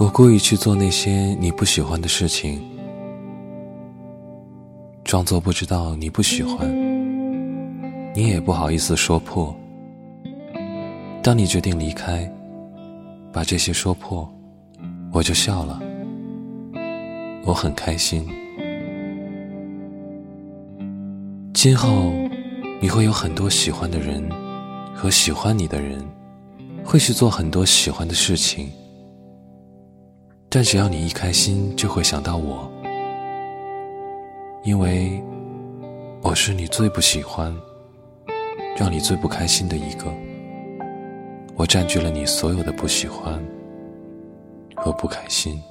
我故意去做那些你不喜欢的事情，装作不知道你不喜欢，你也不好意思说破。当你决定离开，把这些说破，我就笑了，我很开心。今后你会有很多喜欢的人和喜欢你的人，会去做很多喜欢的事情。但只要你一开心，就会想到我，因为我是你最不喜欢、让你最不开心的一个。我占据了你所有的不喜欢和不开心。